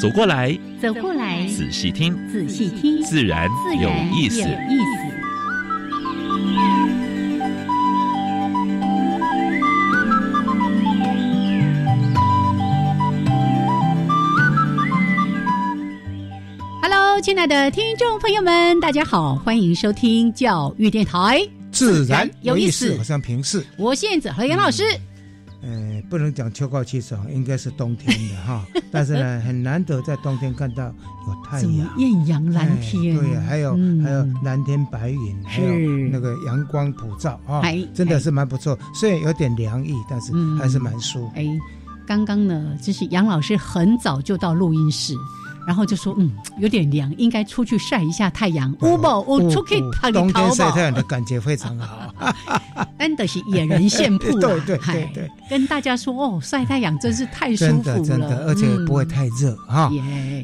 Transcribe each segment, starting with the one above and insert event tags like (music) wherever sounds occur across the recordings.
走过来，走过来，仔细听，仔细听，自然有意思。亲爱的听众朋友们，大家好，欢迎收听教育电台，自然有意思。我像平视，我现子和杨老师。呃，不能讲秋高气爽，应该是冬天的哈。(laughs) 但是呢，很难得在冬天看到有太阳，艳阳蓝天。对，还有还有蓝天白云，还有那个阳光普照啊，真的是蛮不错。虽然有点凉意，但是还是蛮舒服。哎，刚刚呢，就是杨老师很早就到录音室。然后就说，嗯，有点凉，应该出去晒一下太阳。乌宝，我出去跑冬天晒太阳的感觉非常好。(laughs) 真的是野人献铺了，对对对对，跟大家说哦，晒太阳真是太舒服了，真的，而且不会太热哈。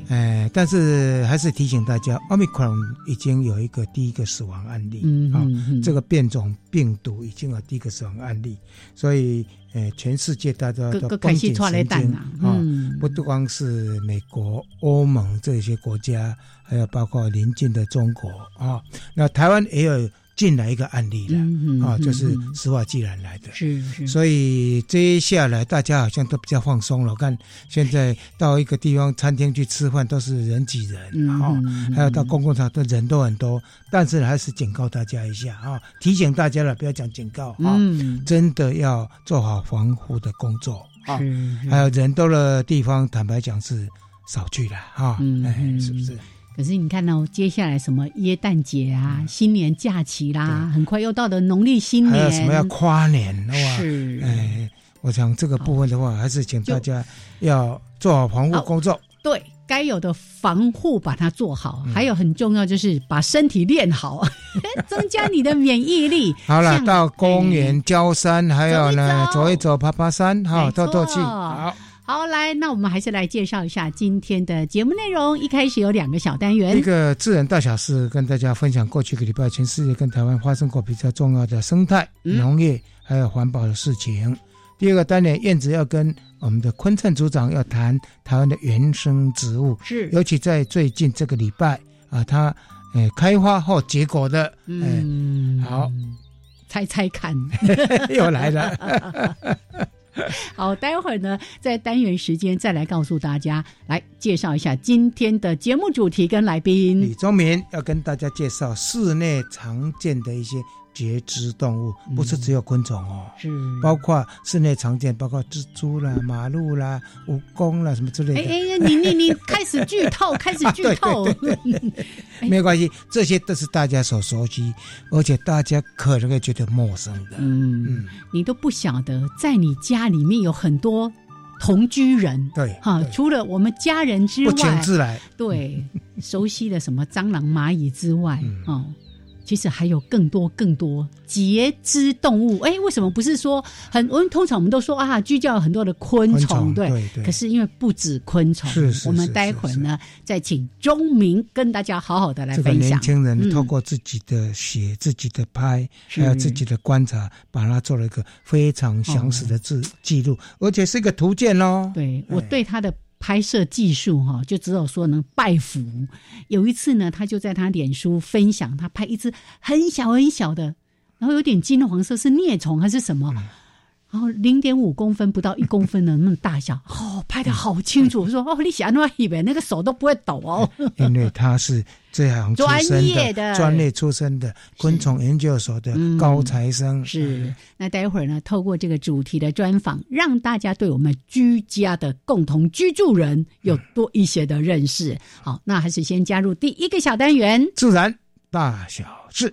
哎，但是还是提醒大家奥密克戎已经有一个第一个死亡案例啊，这个变种病毒已经有第一个死亡案例，所以。诶，全世界大家都绷紧神经啊！不光是美国、欧盟这些国家，还有包括邻近的中国啊，那台湾也有。进来一个案例了啊，就是石化既然来的，是是，所以接下来大家好像都比较放松了。我看现在到一个地方餐厅去吃饭都是人挤人啊，还有到公共场的人都很多，但是还是警告大家一下啊，提醒大家了，不要讲警告啊，真的要做好防护的工作啊。还有人多的地方，坦白讲是少去了啊，哎，是不是？可是你看到接下来什么耶诞节啊、新年假期啦，很快又到了农历新年，还有什么要跨年哇？是，哎，我想这个部分的话，还是请大家要做好防护工作。对，该有的防护把它做好，还有很重要就是把身体练好，(laughs) 增加你的免疫力。好了，到公园、郊山，还有呢，走一走、爬爬山，哈，透透气。好。好，来，那我们还是来介绍一下今天的节目内容。一开始有两个小单元，一个自然大小事，跟大家分享过去一个礼拜全世界跟台湾发生过比较重要的生态、农业还有环保的事情。第二个单元，燕子要跟我们的昆灿组长要谈台湾的原生植物，是，尤其在最近这个礼拜啊，它诶开花后结果的，嗯，好，猜猜看，(laughs) 又来了。(laughs) (laughs) 好，待会儿呢，在单元时间再来告诉大家，来介绍一下今天的节目主题跟来宾。李忠明要跟大家介绍室内常见的一些。节肢动物不是只有昆虫哦，是。包括室内常见，包括蜘蛛啦、马路啦、蜈蚣啦什么之类的。哎哎，你你你开始剧透，开始剧透，(laughs) 没有关系，这些都是大家所熟悉，而且大家可能会觉得陌生的。嗯。嗯，你都不晓得，在你家里面有很多同居人，对哈，除了我们家人之外，不请自来，对 (laughs) 熟悉的什么蟑螂、蚂蚁之外，哦。其实还有更多更多节肢动物，哎，为什么不是说很？我们通常我们都说啊，居叫很多的昆虫，对。可是因为不止昆虫，我们待会儿呢再请钟明跟大家好好的来分享。年轻人透过自己的写、自己的拍，还有自己的观察，把它做了一个非常详实的记记录，而且是一个图鉴哦。对我对他的。拍摄技术哈，就只有说能拜服。有一次呢，他就在他脸书分享，他拍一只很小很小的，然后有点金黄色，是孽虫还是什么？然后零点五公分不到一公分的那么大小，哦，拍的好清楚。我说哦，你想那以为那个手都不会抖哦，因为他是这样专业的专业出身的昆虫研究所的高材生。是，那待会儿呢，透过这个主题的专访，让大家对我们居家的共同居住人有多一些的认识。好，那还是先加入第一个小单元，自然大小事。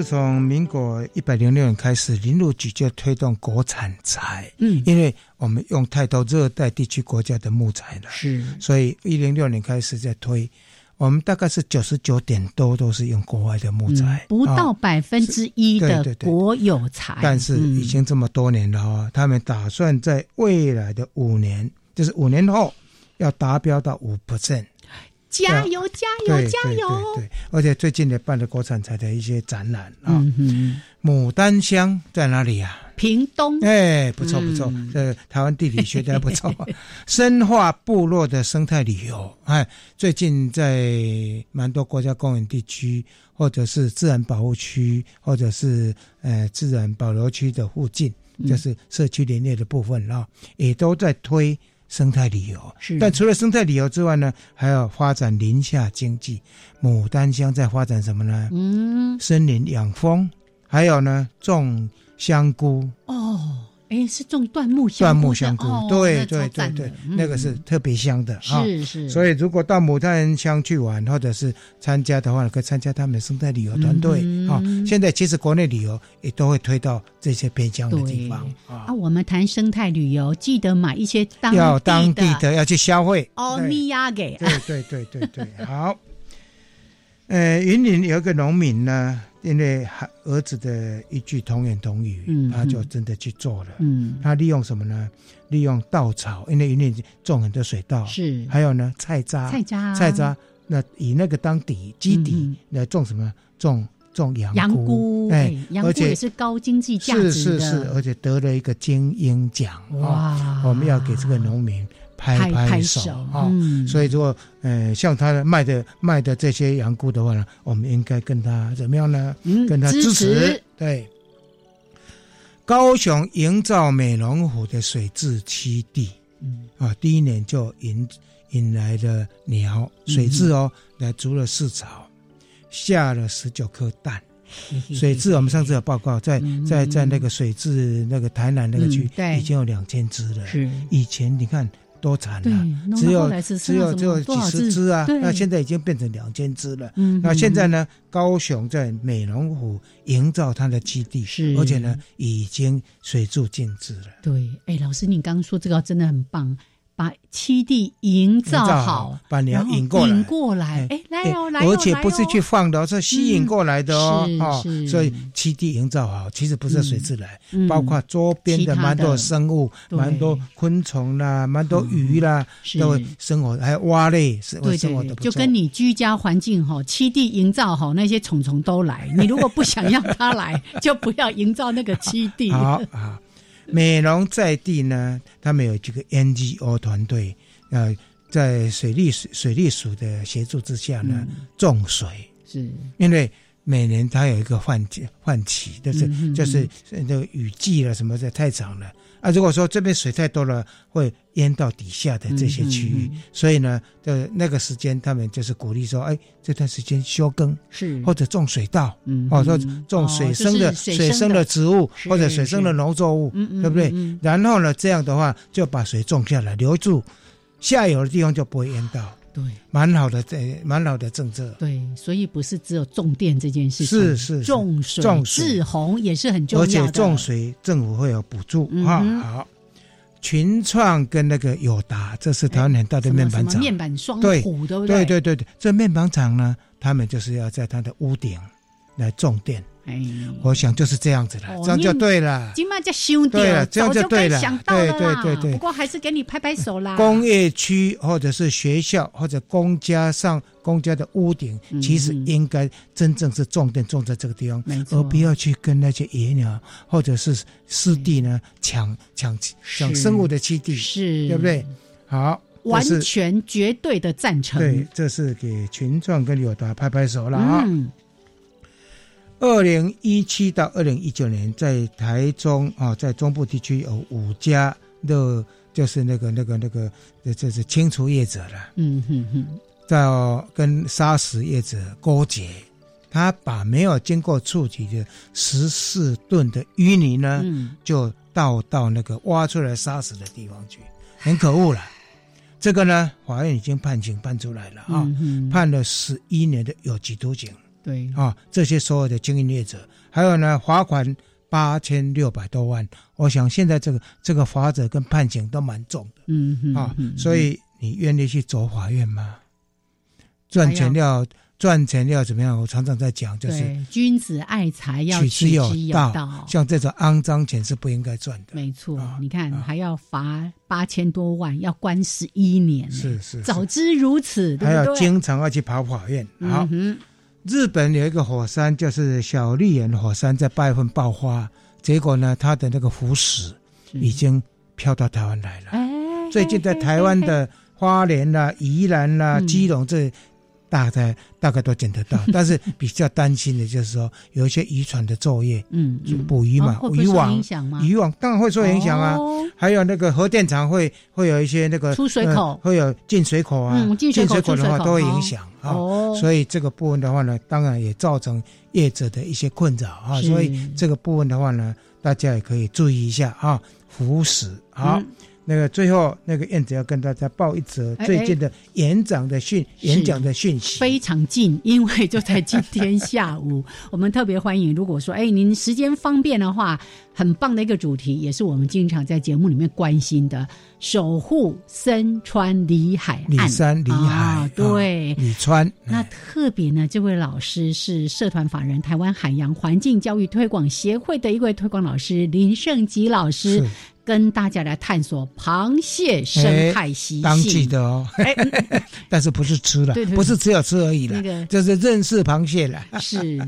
自从民国一百零六年开始，林路局就推动国产材。嗯，因为我们用太多热带地区国家的木材了，是，所以一零六年开始在推。我们大概是九十九点多都是用国外的木材，不到百分之一的国有材。但是已经这么多年了啊，他们打算在未来的五年，就是五年后要达标到五 percent。加油加油加油！对，而且最近也办了国产材的一些展览啊。牡丹香在哪里呀？屏东。哎，不错不错，这台湾地理学的还不错。(laughs) 深化部落的生态旅游，哎，最近在蛮多国家公园地区，或者是自然保护区，或者是呃自然保留区的附近，就是社区林业的部分啊，也都在推。生态旅游是，但除了生态旅游之外呢，还要发展林下经济。牡丹乡在发展什么呢？嗯，森林养蜂，还有呢，种香菇。哦。哎，是种椴木香，椴木香菇，对对对对，那个是特别香的是是。所以如果到牡丹乡去玩，或者是参加的话，可以参加他们的生态旅游团队啊。现在其实国内旅游也都会推到这些偏乡的地方啊。我们谈生态旅游，记得买一些当要当地的要去消费哦，米亚给。对对对对对，好。呃，云林有一个农民呢。因为孩儿子的一句童言童语，他就真的去做了。嗯，他利用什么呢？利用稻草，因为云林种很多水稻，是。还有呢，菜渣，菜渣，菜渣。那以那个当底基底来种什么？种种羊羊菇，哎，而且也是高经济价值是是是，而且得了一个精英奖。哇！我们要给这个农民。拍拍手啊！所以如果呃像他卖的卖的这些羊菇的话呢，我们应该跟他怎么样呢？跟他支持。对，高雄营造美龙湖的水质栖地，嗯啊，第一年就引引来了鸟水质哦，来筑了四巢，下了十九颗蛋。水质我们上次有报告，在在在那个水质那个台南那个区，已经有两千只了。是以前你看。多惨了，只有只有只有几十只啊，那现在已经变成两千只了。那现在呢，高雄在美龙湖营造它的基地，是而且呢，已经水柱尽致了。对，哎，老师，你刚刚说这个真的很棒。把七地营造好，把鸟引过来，引过来，哎，来哦，来哦，而且不是去放的，是吸引过来的哦，哦，所以七地营造好，其实不是水自来，包括周边的蛮多生物，蛮多昆虫啦，蛮多鱼啦，都会生活，还有蛙类是会生活的。就跟你居家环境哈，七地营造好，那些虫虫都来。你如果不想让它来，(laughs) 就不要营造那个七地。好啊。美容在地呢，他们有这个 NGO 团队，呃，在水利水水利署的协助之下呢，种水。是，因为每年它有一个换季换期，就是就是那个雨季了什么的太长了。啊，如果说这边水太多了，会淹到底下的这些区域，所以呢，的那个时间，他们就是鼓励说，哎，这段时间休耕，是或者种水稻，嗯，或者说种水生的水生的植物，或者水生的农作物，对不对？然后呢，这样的话就把水种下来，留住下游的地方就不会淹到。对，蛮好的，这蛮好的政策。对，所以不是只有种电这件事情，是是种水、种治洪也是很重要的。而且种水政府会有补助啊。好，群创跟那个友达，这是台湾很大的面板厂，面板双虎，对不对？对对对对，这面板厂呢，他们就是要在它的屋顶来种电。哎，我想就是这样子了，这样就对了。对了，这样就对了。对对对对，不过还是给你拍拍手啦。工业区或者是学校或者公家上公家的屋顶，其实应该真正是重点种在这个地方，而不要去跟那些野鸟或者是湿地呢抢抢抢生物的基地，是，对不对？好，完全绝对的赞成。对，这是给群众跟友达拍拍手了啊。二零一七到二零一九年，在台中啊，在中部地区有五家的就是那个那个那个，这是清除业者了。嗯哼哼，在跟砂石业者勾结，他把没有经过处理的十四吨的淤泥呢，就倒到那个挖出来砂石的地方去，很可恶了。这个呢，法院已经判刑判出来了啊，判了十一年的有期徒刑。对。啊，这些所有的经营业者，还有呢，罚款。八千六百多万，我想现在这个这个法则跟判刑都蛮重的，嗯啊，所以你愿意去走法院吗？赚钱要赚钱要怎么样？我常常在讲，就是君子爱财要取之有道，像这种肮脏钱是不应该赚的。没错，你看还要罚八千多万，要关十一年，是是，早知如此，还要经常要去跑法院，好。日本有一个火山，就是小笠原火山，在八月份爆发，结果呢，它的那个浮石已经飘到台湾来了。最近在台湾的花莲啦、宜兰啦、基隆这。大概大概都捡得到，(laughs) 但是比较担心的就是说有一些渔船的作业，嗯，捕鱼嘛，渔网，渔网当然会受影响啊。还有那个核电厂会会有一些那个出水口，会有进水口啊，进水口的话都会影响啊。所以这个部分的话呢，当然也造成业者的一些困扰啊。所以这个部分的话呢，大家也可以注意一下啊，腐蚀好。那个最后，那个燕子要跟大家报一则最近的演讲的讯演讲的讯息，非常近，因为就在今天下午，(laughs) 我们特别欢迎。如果说哎，您时间方便的话，很棒的一个主题，也是我们经常在节目里面关心的，守护森川里海岸。里山里海，对，里川。那特别呢，这位老师是社团法人台湾海洋环境教育推广协会的一位推广老师林胜吉老师。跟大家来探索螃蟹生态习性，当季的哦，(laughs) 但是不是吃了，不是只有吃而已了，就是认识螃蟹了。(laughs) 是。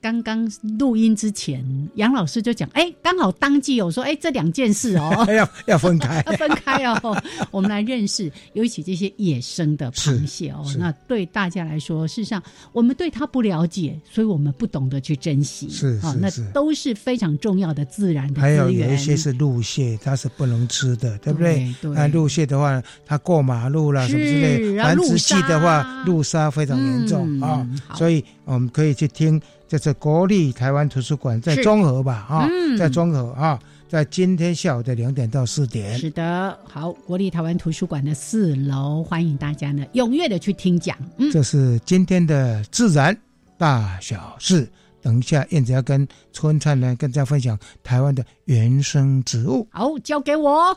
刚刚录音之前，杨老师就讲：“哎，刚好当季有说，哎，这两件事哦，(laughs) 要要分开，(laughs) 要分开哦。(laughs) 我们来认识，尤其这些野生的螃蟹哦。那对大家来说，事实上我们对它不了解，所以我们不懂得去珍惜。是啊，那都是非常重要的自然的资源。还有有一些是陆蟹，它是不能吃的，对不对？那陆蟹的话，它过马路了什么之类，繁殖季的话，陆沙非常严重啊。所以我们可以去听。”这是国立台湾图书馆在中和吧？啊，在中和啊，在今天下午的两点到四点。是的，好，国立台湾图书馆的四楼，欢迎大家呢踊跃的去听讲。嗯，这是今天的自然大小事。等一下，燕子要跟春灿呢跟大家分享台湾的原生植物。好，交给我。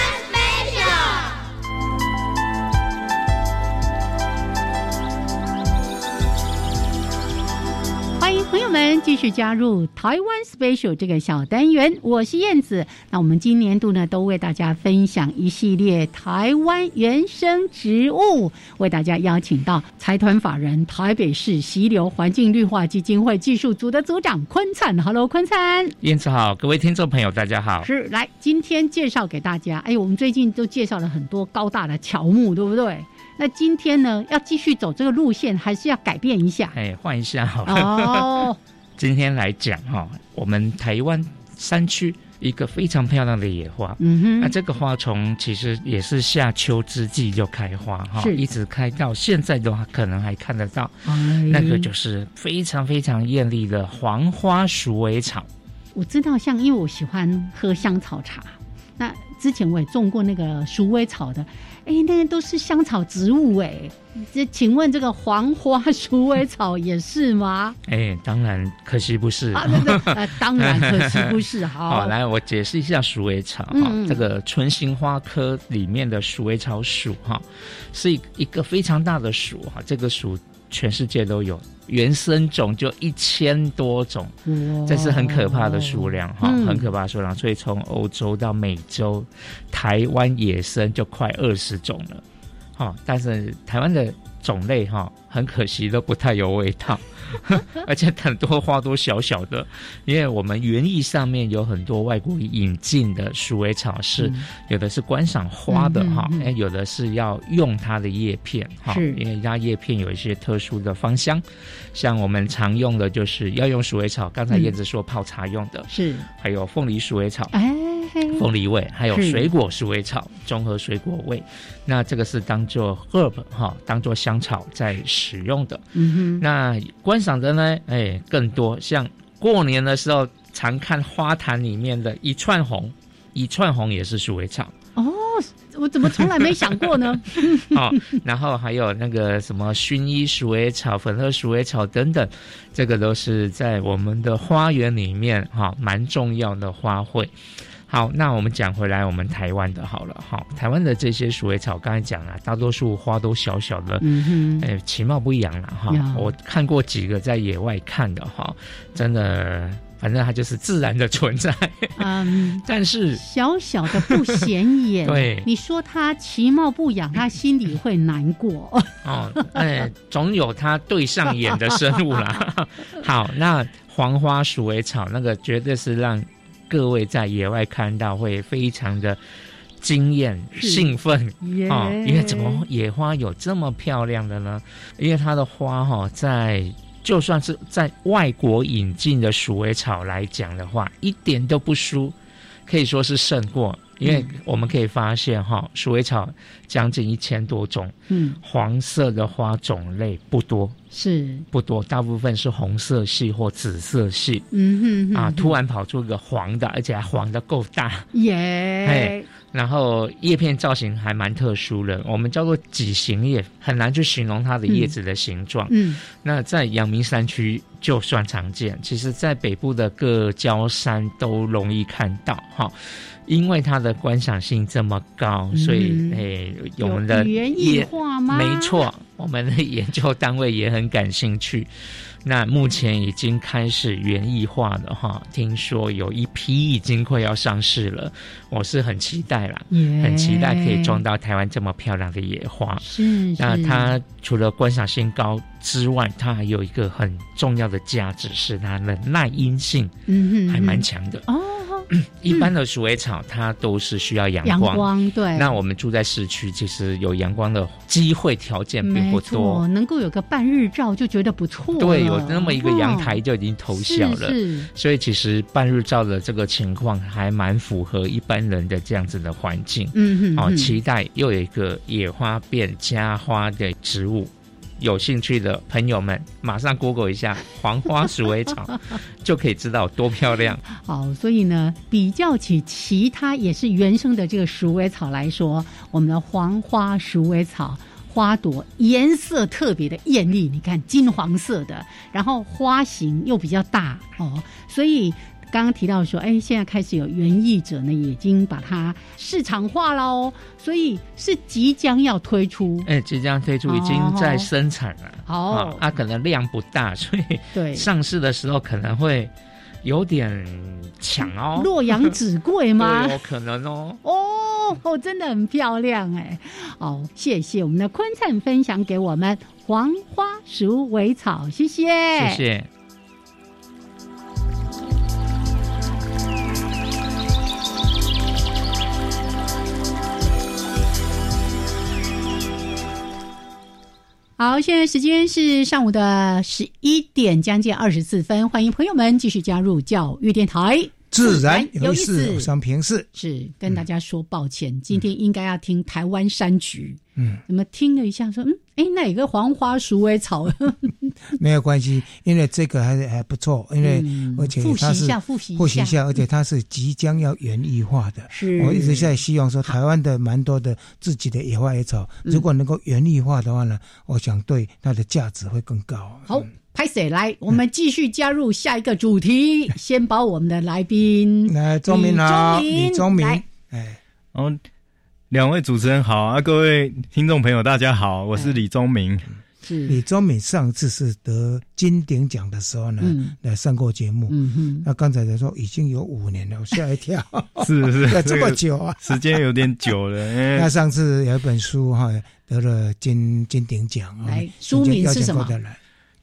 欢迎朋友们继续加入台湾 Special 这个小单元，我是燕子。那我们今年度呢，都为大家分享一系列台湾原生植物，为大家邀请到财团法人台北市溪流环境绿化基金会技术组的组长坤灿。Hello，坤灿，燕子好，各位听众朋友大家好。是，来今天介绍给大家。哎，我们最近都介绍了很多高大的乔木，对不对？那今天呢，要继续走这个路线，还是要改变一下？哎，换一下好了。哦，(laughs) 今天来讲哈，我们台湾山区一个非常漂亮的野花。嗯哼，那这个花丛其实也是夏秋之际就开花哈，一直开到现在的话，可能还看得到。那个就是非常非常艳丽的黄花鼠尾草。我知道，像因为我喜欢喝香草茶，那之前我也种过那个鼠尾草的。哎，那些都是香草植物哎，这请问这个黄花鼠尾草也是吗？(laughs) 哎，当然可惜不是啊，当然可惜不是。好，(laughs) 来我解释一下鼠尾草哈，这个唇形花科里面的鼠尾草属哈，是一一个非常大的属哈，这个属全世界都有。原生种就一千多种，这是很可怕的数量哈，很可怕的数量。所以从欧洲到美洲，台湾野生就快二十种了，哈。但是台湾的种类哈，很可惜都不太有味道。(laughs) 而且很多花都小小的，因为我们园艺上面有很多外国引进的鼠尾草，是有的是观赏花的哈，哎，有的是要用它的叶片哈，因为它叶片有一些特殊的芳香，像我们常用的就是要用鼠尾草，刚才燕子说泡茶用的，是，还有凤梨鼠尾草，哎，凤梨味，还有水果鼠尾草，综合水果味，那这个是当做 herb 哈，当做香草在使用的，嗯哼，那观赏的呢？哎，更多像过年的时候常看花坛里面的一串红，一串红也是鼠尾草哦。我怎么从来没想过呢？(laughs) 哦，然后还有那个什么薰衣鼠尾草、粉鹤鼠尾草等等，这个都是在我们的花园里面哈蛮重要的花卉。好，那我们讲回来，我们台湾的好了，哈，台湾的这些鼠尾草，刚才讲了，大多数花都小小的，嗯哼，哎，其貌不扬了，哈。我看过几个在野外看的，哈，真的，反正它就是自然的存在，嗯，(laughs) 但是小小的不显眼，(laughs) 对，你说它其貌不扬，它心里会难过，(laughs) 哦，哎，总有它对上眼的生物啦。好，那黄花鼠尾草那个绝对是让。各位在野外看到会非常的惊艳、兴奋啊！因为怎么野花有这么漂亮的呢？因为它的花哈，在就算是在外国引进的鼠尾草来讲的话，一点都不输，可以说是胜过。因为我们可以发现哈，鼠尾草将近一千多种，嗯，黄色的花种类不多，是。不多，大部分是红色系或紫色系，嗯哼，啊，突然跑出个黄的，而且还黄的够大，耶，然后叶片造型还蛮特殊的，我们叫做几形叶，很难去形容它的叶子的形状，嗯，那在阳明山区就算常见，其实在北部的各郊山都容易看到，哈。因为它的观赏性这么高，所以诶，我们的园艺化吗？没错，我们的研究单位也很感兴趣。那目前已经开始园艺化了哈，听说有一批已经快要上市了，我是很期待啦，很期待可以种到台湾这么漂亮的野花。是，那它除了观赏性高之外，它还有一个很重要的价值是它的耐阴性，嗯，还蛮强的哦。一般的鼠尾草，它都是需要阳光。阳光对。那我们住在市区，其实有阳光的机会条件并不多，能够有个半日照就觉得不错。对，有那么一个阳台就已经偷笑了。是。所以其实半日照的这个情况还蛮符合一般人的这样子的环境。嗯嗯。哦，期待又有一个野花变家花的植物。有兴趣的朋友们，马上 Google 一下黄花鼠尾草，(laughs) 就可以知道多漂亮。好，所以呢，比较起其他也是原生的这个鼠尾草来说，我们的黄花鼠尾草花朵颜色特别的艳丽，你看金黄色的，然后花型又比较大哦，所以。刚刚提到说，哎，现在开始有园艺者呢，已经把它市场化了哦，所以是即将要推出，哎，即将推出，已经在生产了。哦，它可能量不大，所以对上市的时候可能会有点抢哦。洛阳纸贵吗？有可能哦。哦哦，真的很漂亮哎。哦，谢谢我们的坤灿分享给我们黄花鼠尾草，谢谢，谢谢。好，现在时间是上午的十一点将近二十四分，欢迎朋友们继续加入教育电台，自然有意思，想平视是跟大家说抱歉，今天应该要听台湾山菊。嗯，怎么听了一下，说嗯，哎，哪个黄花鼠尾草？没有关系，因为这个还还不错，因为而且它是复习复习一下，而且它是即将要园艺化的。是，我一直在希望说，台湾的蛮多的自己的野花野草，如果能够园艺化的话呢，我想对它的价值会更高。好，拍谁来？我们继续加入下一个主题，(laughs) 先把我们的来宾 (laughs) 来，钟明啊，李钟明，哎，哦。两位主持人好啊，各位听众朋友大家好，我是李宗明。李宗敏上次是得金鼎奖的时候呢，来上过节目。嗯哼，那刚才在说已经有五年了，我吓一跳。是是，(laughs) 这么久啊，时间有点久了。(laughs) 那上次有一本书哈，得了金金鼎奖来，书名是什么？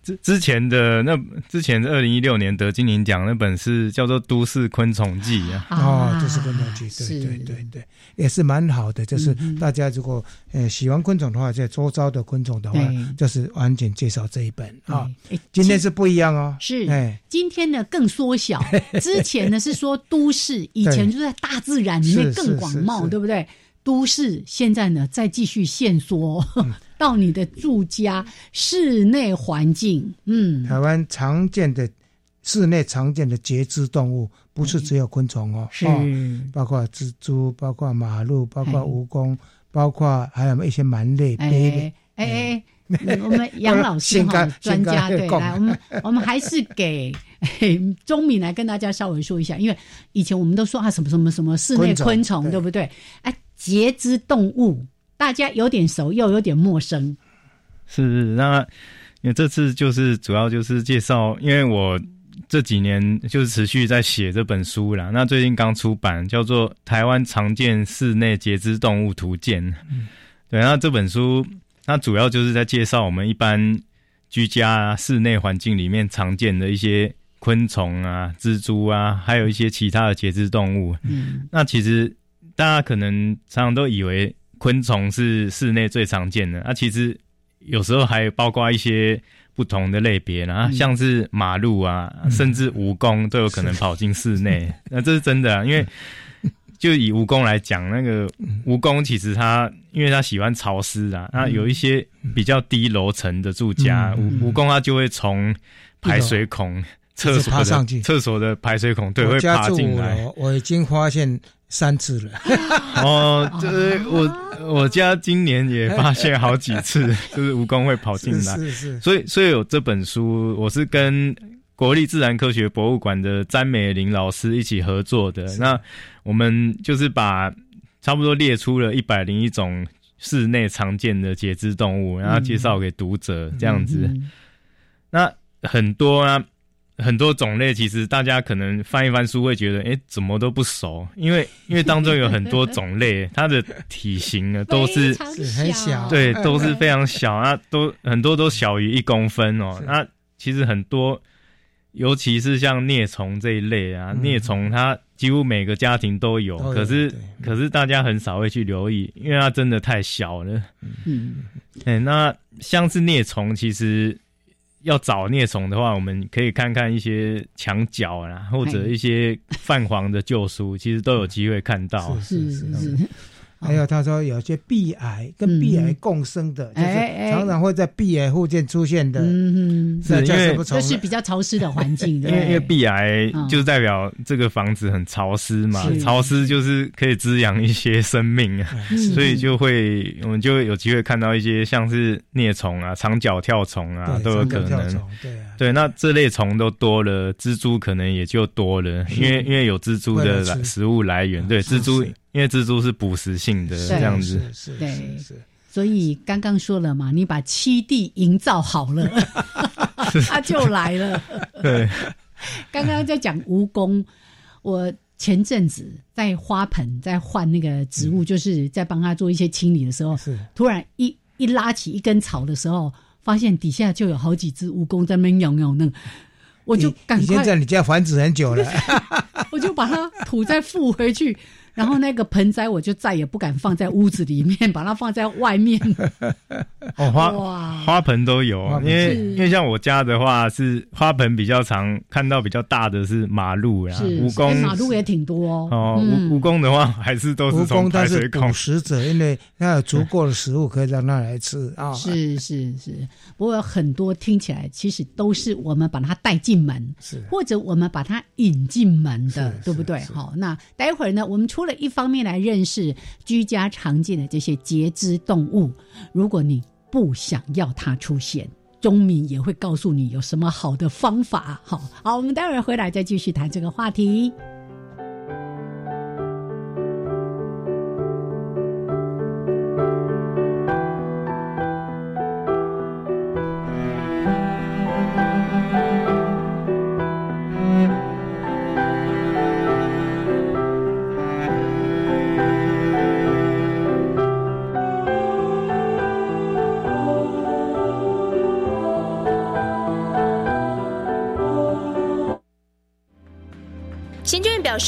之之前的那之前二零一六年得金鼎奖那本是叫做《都市昆虫记》啊，哦，《都市昆虫记》，对对对对，也是蛮好的。就是大家如果呃喜欢昆虫的话，在周遭的昆虫的话，就是完全介绍这一本啊。今天是不一样哦，是，哎，今天呢更缩小，(laughs) 之前呢是说都市，以前就在大自然里面更广袤，对不对？都市现在呢再继续限缩。到你的住家室内环境，嗯，台湾常见的室内常见的节肢动物，不是只有昆虫哦，是包括蜘蛛，包括马路，包括蜈蚣，包括还有一些蛮类、鳖类。哎哎，我们杨老师哈 (laughs) 专家对，来我们我们还是给钟敏来跟大家稍微说一下，因为以前我们都说啊什么什么什么室内昆虫，对不对？哎，节肢动物。大家有点熟，又有点陌生。是，那因为这次就是主要就是介绍，因为我这几年就是持续在写这本书啦。那最近刚出版，叫做《台湾常见室内节肢动物图鉴》。嗯，对，那这本书它主要就是在介绍我们一般居家室内环境里面常见的一些昆虫啊、蜘蛛啊，还有一些其他的节肢动物。嗯，那其实大家可能常常都以为。昆虫是室内最常见的，那其实有时候还包括一些不同的类别啦，像是马路啊，甚至蜈蚣都有可能跑进室内。(laughs) 那这是真的，啊，因为就以蜈蚣来讲，那个蜈蚣其实它因为它喜欢潮湿啊，那有一些比较低楼层的住家，蜈蜈蚣它就会从排水孔、厕所的厕所的排水孔对会爬进来。我已经发现。三次了，(laughs) 哦，就是我我家今年也发现好几次，(laughs) 就是蜈蚣会跑进来，是是，所以所以有这本书，我是跟国立自然科学博物馆的詹美玲老师一起合作的。那我们就是把差不多列出了一百零一种室内常见的节肢动物，然后介绍给读者这样子。那很多啊。很多种类，其实大家可能翻一翻书会觉得，哎，怎么都不熟，因为 (laughs) 因为当中有很多种类，它的体型呢都是 (laughs) 很小，对，都是非常小啊，都很多都小于一公分哦。那其实很多，尤其是像啮虫这一类啊，啮虫它几乎每个家庭都有，可是可是大家很少会去留意，因为它真的太小了。嗯，哎，那像是啮虫，其实。要找孽虫的话，我们可以看看一些墙角啦，或者一些泛黄的旧书，其实都有机会看到。是是是。还有他说，有些壁癌跟壁癌共生的，就是常常会在壁癌附近出现的。嗯，是因为这是比较潮湿的环境，(laughs) 因为因为壁癌就代表这个房子很潮湿嘛，潮湿就是可以滋养一些生命啊，所以就会我们就有机会看到一些像是啮虫啊、长脚跳虫啊都有可能。对啊，对，那这类虫都多了，蜘蛛可能也就多了，因为因为有蜘蛛的食物来源，对蜘蛛。因为蜘蛛是捕食性的这样子，对，所以刚刚说了嘛，你把栖地营造好了，(laughs) 它就来了。(laughs) 对，刚刚在讲蜈蚣，我前阵子在花盆在换那个植物，就是在帮他做一些清理的时候，是。突然一一拉起一根草的时候，发现底下就有好几只蜈蚣在那咬咬那，我就赶快在你家繁殖很久了，(laughs) 我就把它土再覆回去。然后那个盆栽我就再也不敢放在屋子里面，把它放在外面。(laughs) 哦，花花盆都有，因为因为像我家的话是花盆比较常看到比较大的是马路啦，蜈蚣马路也挺多哦。哦，蜈蜈蚣的话还是都是从排水孔。食者，因为它有足够的食物可以让它来吃啊。是是是，不过很多听起来其实都是我们把它带进门，是或者我们把它引进门的，对不对？好，那待会儿呢，我们除一方面来认识居家常见的这些节肢动物，如果你不想要它出现，钟敏也会告诉你有什么好的方法。好好，我们待会儿回来再继续谈这个话题。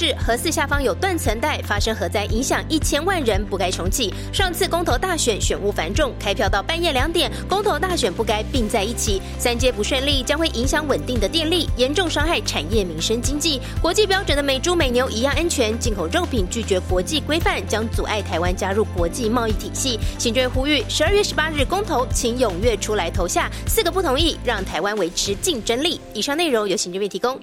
是，核四下方有断层带，发生核灾，影响一千万人，不该重启。上次公投大选选务繁重，开票到半夜两点，公投大选不该并在一起。三阶不顺利，将会影响稳定的电力，严重伤害产业、民生、经济。国际标准的美猪美牛一样安全，进口肉品拒绝国际规范，将阻碍台湾加入国际贸易体系。行政院呼吁，十二月十八日公投，请踊跃出来投下。四个不同意，让台湾维持竞争力。以上内容由行政院提供。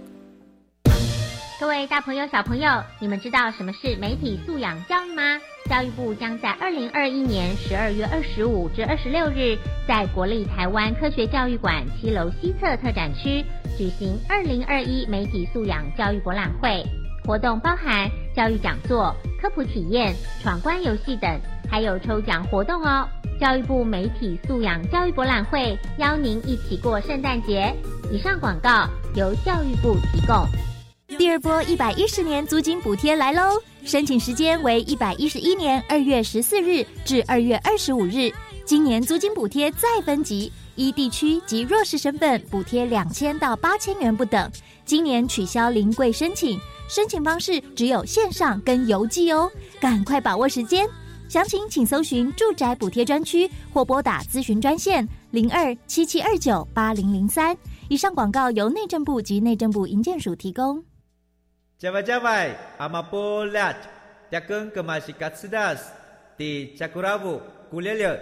各位大朋友、小朋友，你们知道什么是媒体素养教育吗？教育部将在二零二一年十二月二十五至二十六日，在国立台湾科学教育馆七楼西侧特展区举行二零二一媒体素养教育博览会。活动包含教育讲座、科普体验、闯关游戏等，还有抽奖活动哦。教育部媒体素养教育博览会邀您一起过圣诞节。以上广告由教育部提供。第二波一百一十年租金补贴来喽！申请时间为一百一十一年二月十四日至二月二十五日。今年租金补贴再分级，依地区及弱势身份补贴两千到八千元不等。今年取消临柜申请，申请方式只有线上跟邮寄哦，赶快把握时间。详情请搜寻住宅补贴专区或拨打咨询专线零二七七二九八零零三。以上广告由内政部及内政部营建署提供。加外加外，阿玛波拉，扎根格玛西卡斯达斯，迪加古拉布古列列。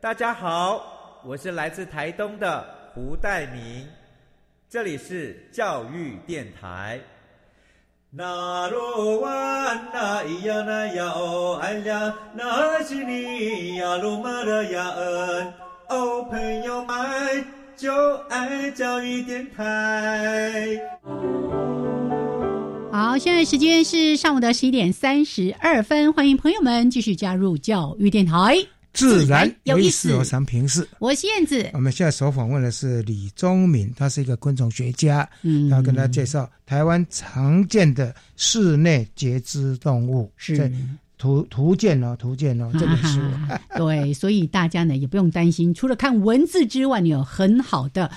大家好，我是来自台东的胡代明，这里是教育电台。那罗哇那咿呀那呀哦哎呀，那是你呀鲁玛的呀恩，哦朋友们就爱教育电台。好，现在时间是上午的十一点三十二分，欢迎朋友们继续加入教育电台，自然有意思。我常平视，我是燕子。我们现在所访问的是李宗敏，他是一个昆虫学家，嗯，要跟大家介绍台湾常见的室内节肢动物，是图图鉴哦，图鉴哦，这本书。(laughs) 对，所以大家呢也不用担心，除了看文字之外，你有很好的。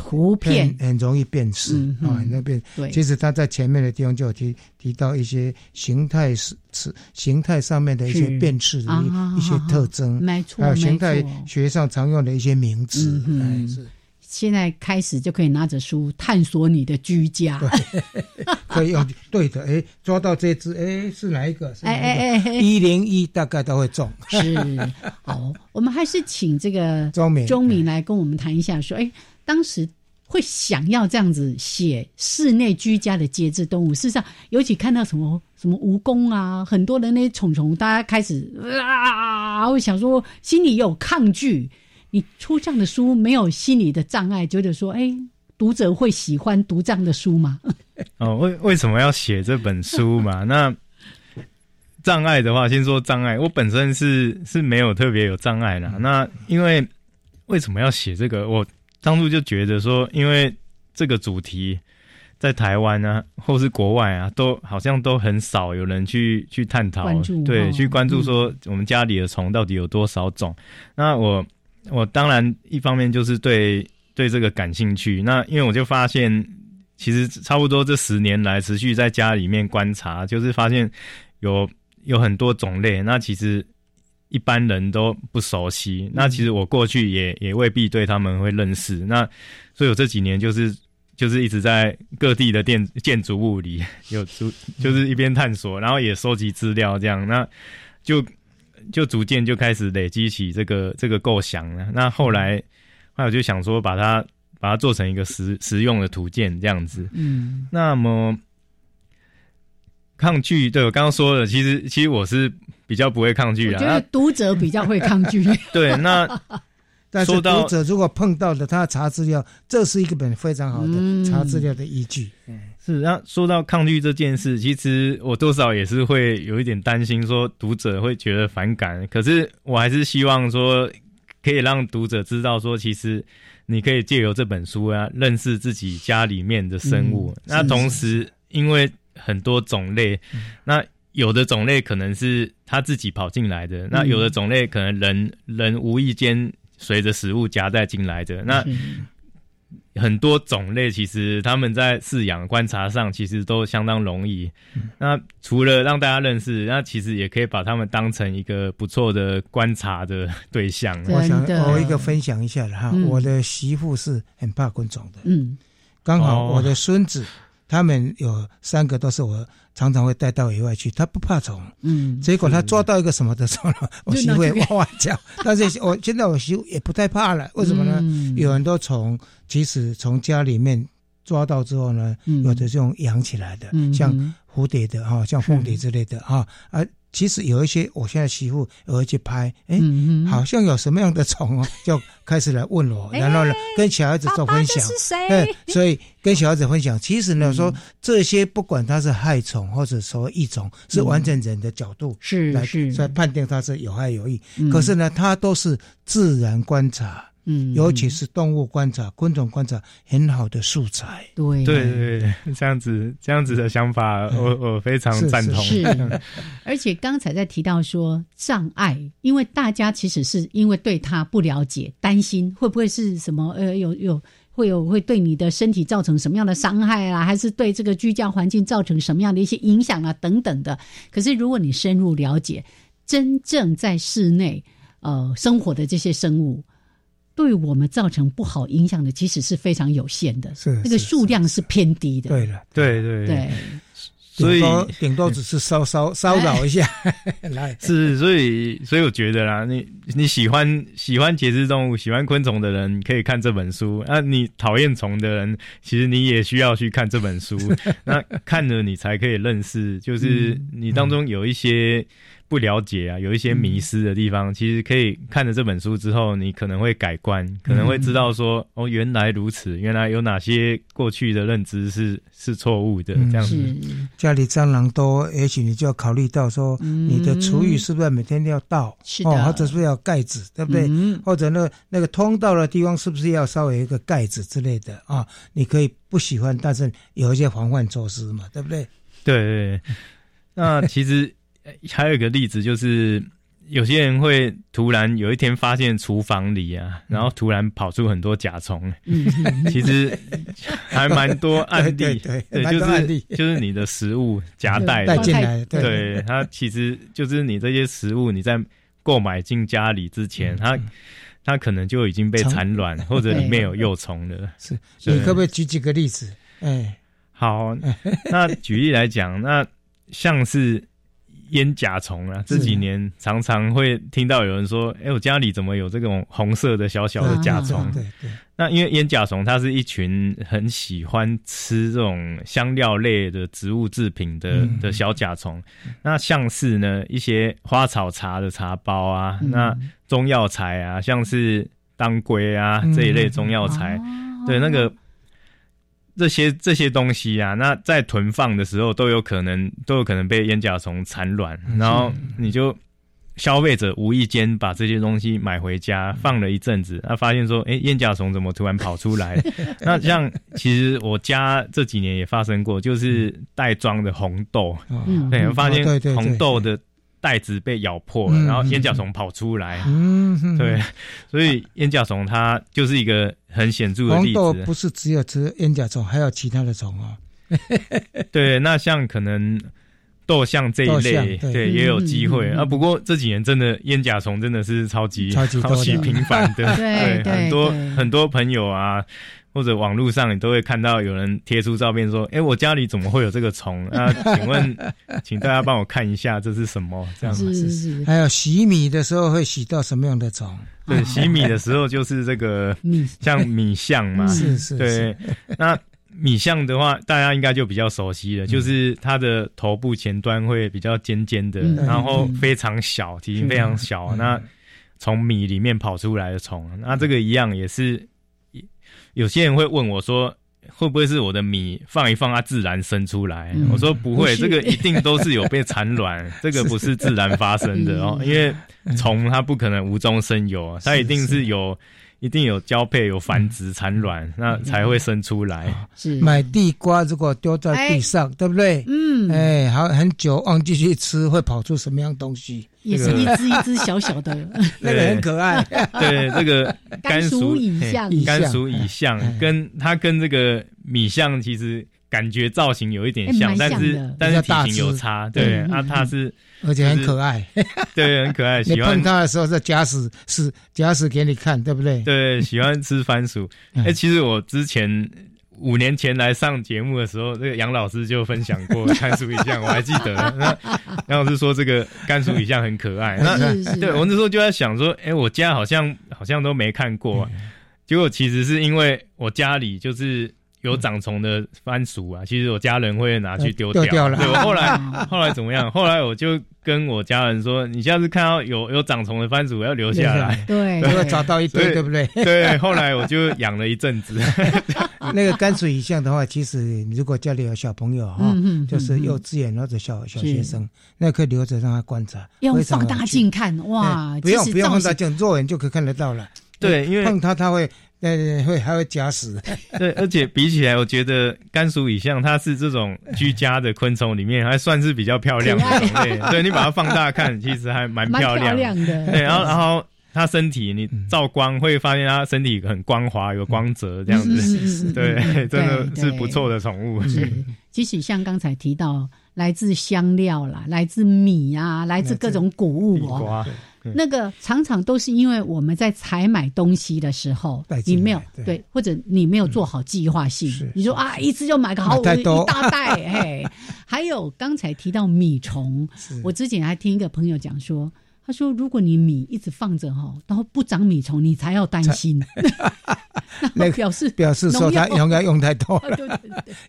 图片。很容易辨识啊，那边对，其实他在前面的地方就有提提到一些形态是是形态上面的一些辨识的一一些特征，没错，还有形态学上常用的一些名字，嗯，是。现在开始就可以拿着书探索你的居家，(laughs) 可以用对的，哎，抓到这只，哎，是哪一个？哎哎哎，一零一大概都会中。是，好，我们还是请这个钟敏钟敏来跟我们谈一下，说，哎。当时会想要这样子写室内居家的节肢动物，事实上，尤其看到什么什么蜈蚣啊，很多的那些虫虫，大家开始啊，会想说心里有抗拒。你出这样的书，没有心理的障碍，觉得说，哎，读者会喜欢读这样的书吗？哦，为为什么要写这本书嘛？那障碍的话，先说障碍，我本身是是没有特别有障碍的。那因为为什么要写这个？我当初就觉得说，因为这个主题在台湾啊，或是国外啊，都好像都很少有人去去探讨，对，去关注说我们家里的虫到底有多少种。那我我当然一方面就是对对这个感兴趣。那因为我就发现，其实差不多这十年来持续在家里面观察，就是发现有有很多种类。那其实。一般人都不熟悉，那其实我过去也也未必对他们会认识。那所以我这几年就是就是一直在各地的建建筑物里 (laughs) 有逐就是一边探索，然后也收集资料，这样那就就逐渐就开始累积起这个这个构想了。那后来后来我就想说，把它把它做成一个实实用的图鉴这样子。嗯，那么。抗拒，对我刚刚说的，其实其实我是比较不会抗拒啊。我觉得读者比较会抗拒。(laughs) 对，那 (laughs) 但是读者如果碰到了，他查资料，这是一个本非常好的查资料的依据。嗯，是。那说到抗拒这件事，其实我多少也是会有一点担心，说读者会觉得反感。可是我还是希望说，可以让读者知道，说其实你可以借由这本书啊，认识自己家里面的生物。那同时，因为很多种类，那有的种类可能是它自己跑进来的，那有的种类可能人人无意间随着食物夹带进来的。那很多种类，其实他们在饲养观察上其实都相当容易。那除了让大家认识，那其实也可以把他们当成一个不错的观察的对象。我想我一个分享一下了哈，我的媳妇是很怕昆虫的，嗯，刚好我的孙子。他们有三个都是我常常会带到野外去，他不怕虫，嗯，结果他抓到一个什么的时候，(laughs) 我媳妇哇哇叫。但是 (laughs) 我现在我媳妇也不太怕了，为什么呢？有很多虫，即使从家里面抓到之后呢，有的这种养起来的，像蝴蝶的哈，像凤蝶之类的哈，啊。其实有一些，我现在媳妇会去拍，哎，好像有什么样的虫哦，就开始来问我，(laughs) 然后呢，跟小孩子做分享。对，所以跟小孩子分享，其实呢，说这些不管它是害虫或者说益虫，是完整人的角度是来来判定它是有害有益。可是呢，它都是自然观察。嗯，尤其是动物观察、昆虫观察，很好的素材。对对对，这样子这样子的想法，我我非常赞同。是，而且刚才在提到说障碍，因为大家其实是因为对他不了解，担心会不会是什么呃有有会有会对你的身体造成什么样的伤害啊，还是对这个居家环境造成什么样的一些影响啊等等的。可是如果你深入了解，真正在室内呃生活的这些生物。对我们造成不好影响的，其实是非常有限的，是那个数量是偏低的。对了，对对对，所以顶多只是稍稍骚扰一下。(laughs) 来，是所以所以我觉得啦，你你喜欢喜欢节肢动物、喜欢昆虫的人，可以看这本书；那你讨厌虫的人，其实你也需要去看这本书。(laughs) 那看了你才可以认识，就是你当中有一些。不了解啊，有一些迷失的地方，其实可以看了这本书之后，你可能会改观，可能会知道说，哦，原来如此，原来有哪些过去的认知是是错误的，这样子。家里蟑螂多，也许你就要考虑到说，你的厨余是不是每天都要倒，哦，或者是要盖子，对不对？或者那那个通道的地方是不是要稍微一个盖子之类的啊？你可以不喜欢，但是有一些防范措施嘛，对不对？对对，那其实。还有一个例子，就是有些人会突然有一天发现厨房里啊，然后突然跑出很多甲虫。嗯，其实还蛮多案例，对，就是就是你的食物夹带带进来，对它其实就是你这些食物你在购买进家里之前，它它可能就已经被产卵或者里面有幼虫了。是，你可不可以举几个例子？哎，好，(laughs) 那举例来讲，那像是。烟甲虫啊，这几年常常会听到有人说：“哎，我家里怎么有这种红色的小小的甲虫？”对对。那因为烟甲虫它是一群很喜欢吃这种香料类的植物制品的的小甲虫。那像是呢一些花草茶的茶包啊，那中药材啊，像是当归啊这一类中药材，对那个。这些这些东西啊，那在囤放的时候都有可能都有可能被烟甲虫产卵，然后你就消费者无意间把这些东西买回家放了一阵子，啊发现说，哎，烟甲虫怎么突然跑出来？(laughs) 那像其实我家这几年也发生过，就是袋装的红豆，对，发现红豆的。袋子被咬破了，然后烟甲虫跑出来。嗯，对，所以烟甲虫它就是一个很显著的例子。红豆不是只有吃烟甲虫，还有其他的虫啊。(laughs) 对，那像可能豆象这一类，对，也有机会啊。不过这几年真的烟甲虫真的是超级超级超级频繁的，(laughs) 对，很多很多朋友啊。或者网络上你都会看到有人贴出照片说：“哎，我家里怎么会有这个虫？那 (laughs) 请问，请大家帮我看一下这是什么？这样子。还有洗米的时候会洗到什么样的虫？对，洗米的时候就是这个，像米象嘛。是是。对，那米象的话，大家应该就比较熟悉了，就是它的头部前端会比较尖尖的，然后非常小，体型非常小。那从米里面跑出来的虫，那这个一样也是。有些人会问我说：“会不会是我的米放一放，它自然生出来？”我说：“不会，这个一定都是有被产卵，(laughs) 这个不是自然发生的哦。因为虫它不可能无中生有，它一定是有，一定有交配、有繁殖、产卵，那才会生出来。”是买地瓜，如果丢在地上，对不对？嗯，哎，好，很久忘记去吃，会跑出什么样东西？也是一只一只小小的，(laughs) 那个很可爱。(laughs) 对，这个甘薯蚁象，甘薯蚁象跟它跟这个米象其实感觉造型有一点像，但是但是体型有差。对啊，它是而且很可爱，(laughs) 对，很可爱。喜欢碰它的时候，在假死是假死给你看，对不对？对，喜欢吃番薯。哎，其实我之前。五年前来上节目的时候，这个杨老师就分享过甘薯鱼酱，我还记得。(laughs) 那杨老师说这个甘薯鱼酱很可爱。那对我那时候就在想说，哎，我家好像好像都没看过。结果其实是因为我家里就是有长虫的番薯啊，其实我家人会拿去丢掉。对，我后来 (laughs) 后来怎么样？后来我就。跟我家人说，你下次看到有有长虫的番薯要留下来，对，(laughs) 如果找到一堆，对不对？对。后来我就养了一阵子。(laughs) 那个甘薯一项的话，其实如果家里有小朋友哈，就是幼稚园或者小小学生，那可以留着让他观察，用放大镜看，哇，不用不用放大镜，肉眼就可以看得到了。对，因为碰它它会。对对会还会夹死。(laughs) 对，而且比起来，我觉得甘薯蚁象它是这种居家的昆虫里面还算是比较漂亮的种类。(laughs) 对，你把它放大看，其实还蛮漂亮的。对，然后然后它身体你照光会发现它身体很光滑，有光泽这样子。对，真的是不错的宠物。是，即使像刚才提到来自香料啦，来自米啊，来自各种谷物哦。那个常常都是因为我们在采买东西的时候，你没有对，或者你没有做好计划性。你说啊，一次就买个好一大袋，(laughs) 嘿。还有刚才提到米虫，我之前还听一个朋友讲说，他说如果你米一直放着哈，然后不长米虫，你才要担心。(laughs) 那表示表示说它应该用 (laughs) 太多了。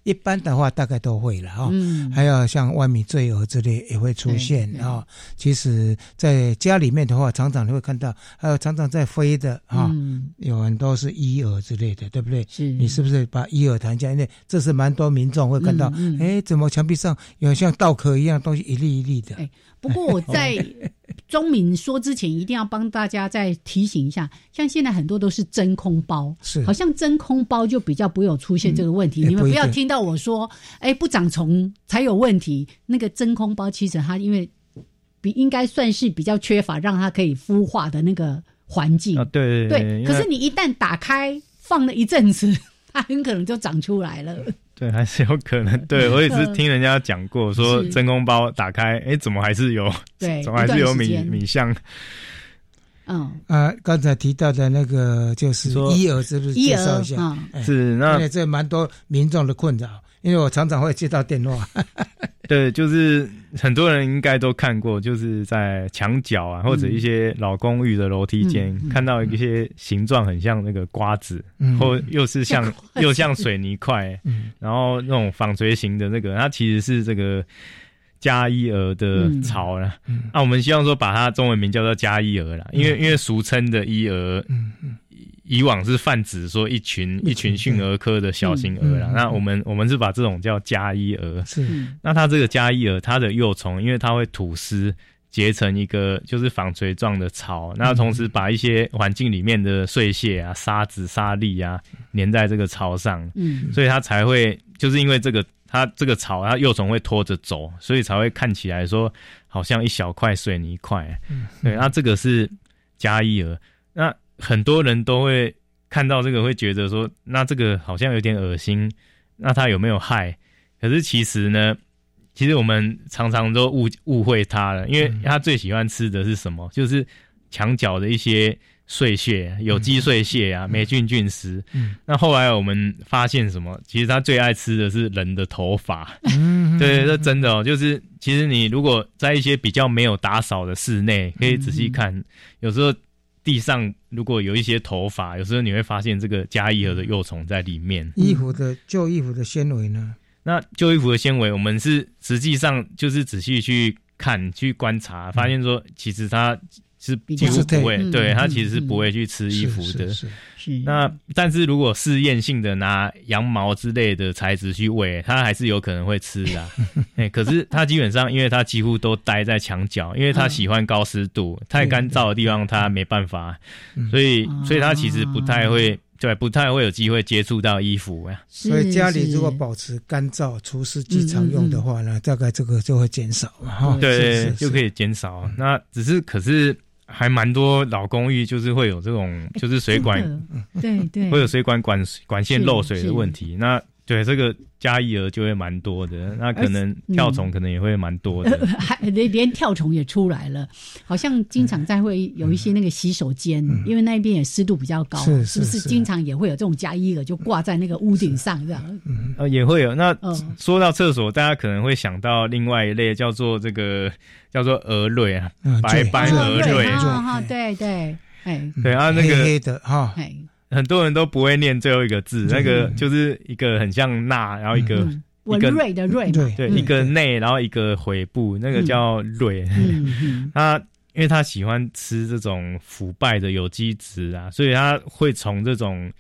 一般的话大概都会了哈。还有像万米坠蛾之类也会出现啊。其实，在家里面的话，常常你会看到，还有常常在飞的啊，有很多是伊蛾之类的，对不对？是。你是不是把伊蛾弹下？因为这是蛮多民众会看到，哎，怎么墙壁上有像稻壳一样东西一粒一粒的？哎，不过我在。(laughs) 钟敏说之前一定要帮大家再提醒一下，像现在很多都是真空包，是好像真空包就比较不会有出现这个问题。你们不要听到我说，哎，不长虫才有问题。那个真空包其实它因为比应该算是比较缺乏让它可以孵化的那个环境啊，对对。可是你一旦打开放了一阵子，它很可能就长出来了。对，还是有可能。对我也是听人家讲过，说真空包打开，哎，怎么还是有？对，(laughs) 怎么还是有米米香？嗯啊，刚才提到的那个就是伊尔，是不是介绍一下？是，那这蛮多民众的困扰，因为我常常会接到电话。对，就是很多人应该都看过，就是在墙角啊，或者一些老公寓的楼梯间，看到一些形状很像那个瓜子，嗯。或又是像 (laughs) 又像水泥块，然后那种纺锤形的那个，它其实是这个加伊鹅的巢了。那我们希望说把它中文名叫做加伊鹅啦，因为因为俗称的伊蛾。以往是泛指说一群一群驯鹅科的小型鹅啦，那我们我们是把这种叫加一鹅。是，那它这个加一鹅，它的幼虫，因为它会吐丝结成一个就是纺锤状的巢，那同时把一些环境里面的碎屑啊、沙子、沙粒啊粘在这个巢上，嗯，所以它才会就是因为这个它这个巢，它幼虫会拖着走，所以才会看起来说好像一小块水泥块。嗯，对，那这个是加一鹅，那。很多人都会看到这个，会觉得说，那这个好像有点恶心，那它有没有害？可是其实呢，其实我们常常都误误会它了，因为它最喜欢吃的是什么？就是墙角的一些碎屑，有机碎屑啊，霉菌菌丝。那后来我们发现什么？其实它最爱吃的是人的头发。对，这真的哦，就是其实你如果在一些比较没有打扫的室内，可以仔细看，有时候。地上如果有一些头发，有时候你会发现这个加衣盒的幼虫在里面。衣服的旧衣服的纤维呢？那旧衣服的纤维，我们是实际上就是仔细去看、去观察，发现说其实它。是几乎不会，对它其实是不会去吃衣服的。是那但是如果试验性的拿羊毛之类的材质去喂，它还是有可能会吃的。(laughs) 哎，可是它基本上，因为它几乎都待在墙角，因为它喜欢高湿度，太干燥的地方它没办法，所以所以它其实不太会对不太会有机会接触到衣服呀。所以家里如果保持干燥，除湿机常用的话呢，大概这个就会减少哈。对，就可以减少。那只是可是。还蛮多老公寓，就是会有这种，就是水管，对对，会有水管管管线漏水的问题。那对这个加一额就会蛮多的，那可能跳虫可能也会蛮多的，(laughs) 还连连跳虫也出来了。好像经常在会有一些那个洗手间，因为那边也湿度比较高，是不是经常也会有这种加一额就挂在那个屋顶上这样？呃，也会有。那说到厕所，大家可能会想到另外一类叫做这个。叫做鹅瑞啊，白斑鹅瑞，对。对，哎，对啊，那个黑的哈，很多人都不会念最后一个字，那个就是一个很像钠，然后一个一个瑞的瑞，对，一个内，然后一个回部，那个叫瑞。(laughs) 他因为他喜欢吃这种腐败的有机质啊，所以他会从这种。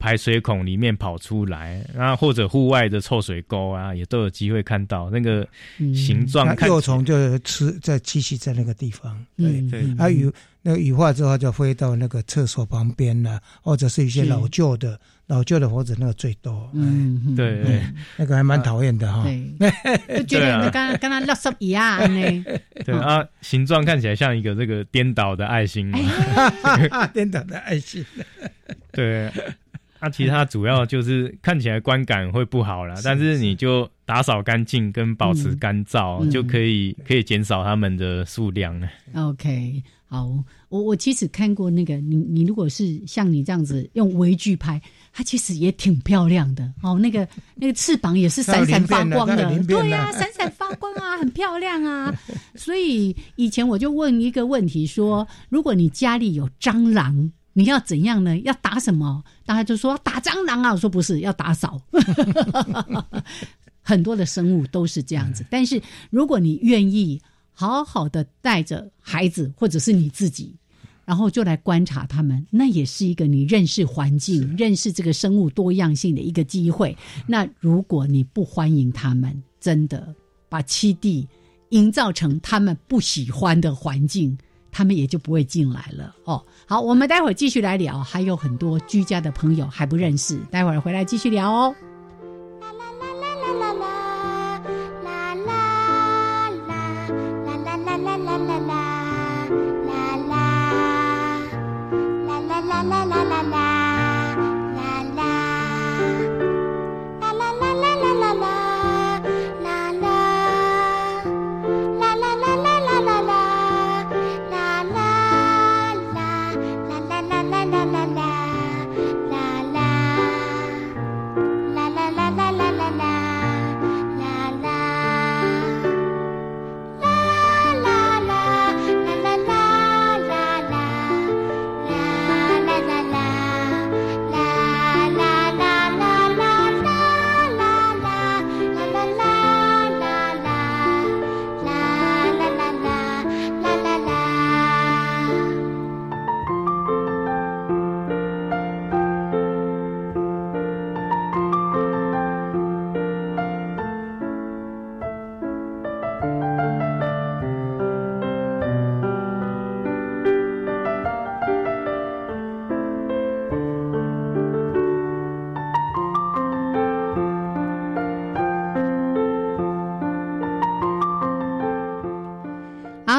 排水孔里面跑出来，然后或者户外的臭水沟啊，也都有机会看到那个形状。幼虫就吃在栖息在那个地方，对对。啊羽那个羽化之后就飞到那个厕所旁边了，或者是一些老旧的老旧的房子，那个最多。嗯，对对，那个还蛮讨厌的哈。对就觉得跟跟他垃圾一样呢。对啊，形状看起来像一个这个颠倒的爱心。(laughs) 颠倒的爱心。对。那其他主要就是 (laughs) 看起来观感会不好了，但是你就打扫干净跟保持干燥，就可以可以减少它们的数量了。OK，好，我我其实看过那个，你你如果是像你这样子用微距拍，它其实也挺漂亮的哦。那个 (laughs) 那个翅膀也是闪闪发光的，对呀，闪闪发光啊，很漂亮啊。(laughs) 所以以前我就问一个问题说，如果你家里有蟑螂。你要怎样呢？要打什么？大家就说打蟑螂啊！我说不是，要打扫。(laughs) 很多的生物都是这样子。但是如果你愿意好好的带着孩子，或者是你自己，然后就来观察他们，那也是一个你认识环境、认识这个生物多样性的一个机会。那如果你不欢迎他们，真的把七地营造成他们不喜欢的环境。他们也就不会进来了哦。好，我们待会儿继续来聊，还有很多居家的朋友还不认识，待会儿回来继续聊哦。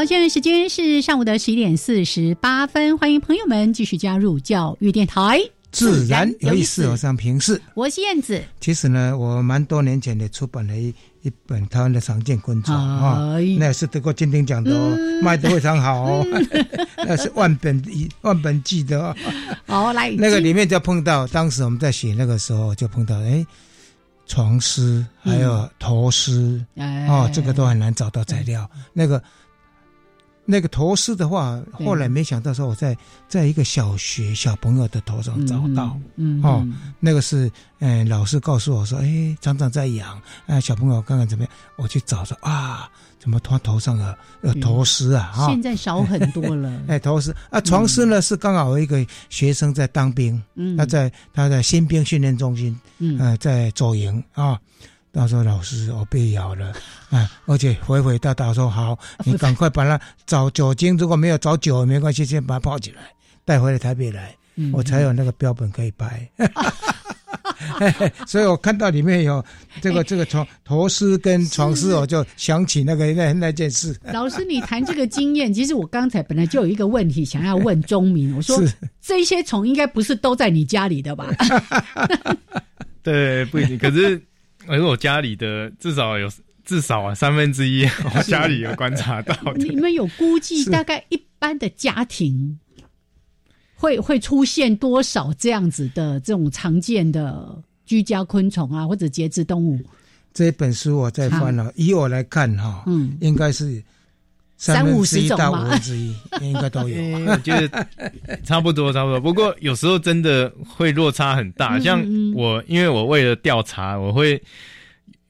现在时间是上午的十一点四十八分，欢迎朋友们继续加入教育电台，自然有意思，我上平视，我是燕子。其实呢，我蛮多年前的出版了一一本台湾的常见昆虫啊，那也是得过金鼎奖的哦，卖的非常好哦，(laughs) (laughs) 那是万本一万本记的哦。好，来那个里面就碰到，当时我们在写那个时候就碰到，哎，床虱还有头虱，哦，这个都很难找到材料，那个。那个头虱的话，后来没想到说我在在一个小学小朋友的头上找到，哦，那个是嗯，老师告诉我说，哎，常常在养，哎，小朋友看看怎么样，我去找说啊，怎么他头上有有头虱啊？哈，现在少很多了。(laughs) 哎，头虱啊，床虱呢是刚好有一个学生在当兵，他在他在新兵训练中心，嗯，在走营啊。到时候老师我被咬了，啊，(laughs) 而且回回到到说好，你赶快把它找酒精，如果没有找酒没关系，先把它泡起来带回来台北来，我才有那个标本可以拍。(laughs) 所以我看到里面有这个 (laughs) 这个床头丝跟床丝，我就想起那个那那件事。老师，你谈这个经验，其实我刚才本来就有一个问题想要问钟明，我说这些虫应该不是都在你家里的吧？对，不一定。可是，可是我家里的至少有至少啊三分之一，(laughs) 我家里有观察到。你们有估计大概一般的家庭？会会出现多少这样子的这种常见的居家昆虫啊，或者节肢动物？这本书我在翻了，以我来看哈，嗯，应该是三五十种到五分之一，应该都有，我觉得差不多差不多。不过有时候真的会落差很大，像我，因为我为了调查，我会